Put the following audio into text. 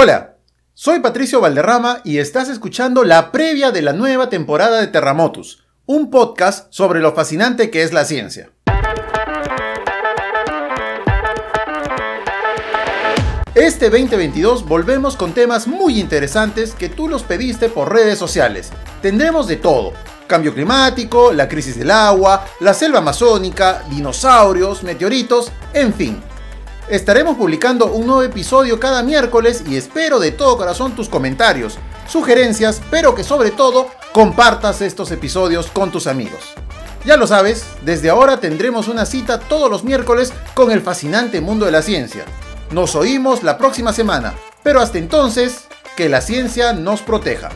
Hola, soy Patricio Valderrama y estás escuchando la previa de la nueva temporada de Terramotus, un podcast sobre lo fascinante que es la ciencia. Este 2022 volvemos con temas muy interesantes que tú los pediste por redes sociales. Tendremos de todo. Cambio climático, la crisis del agua, la selva amazónica, dinosaurios, meteoritos, en fin. Estaremos publicando un nuevo episodio cada miércoles y espero de todo corazón tus comentarios, sugerencias, pero que sobre todo compartas estos episodios con tus amigos. Ya lo sabes, desde ahora tendremos una cita todos los miércoles con el fascinante mundo de la ciencia. Nos oímos la próxima semana, pero hasta entonces, que la ciencia nos proteja.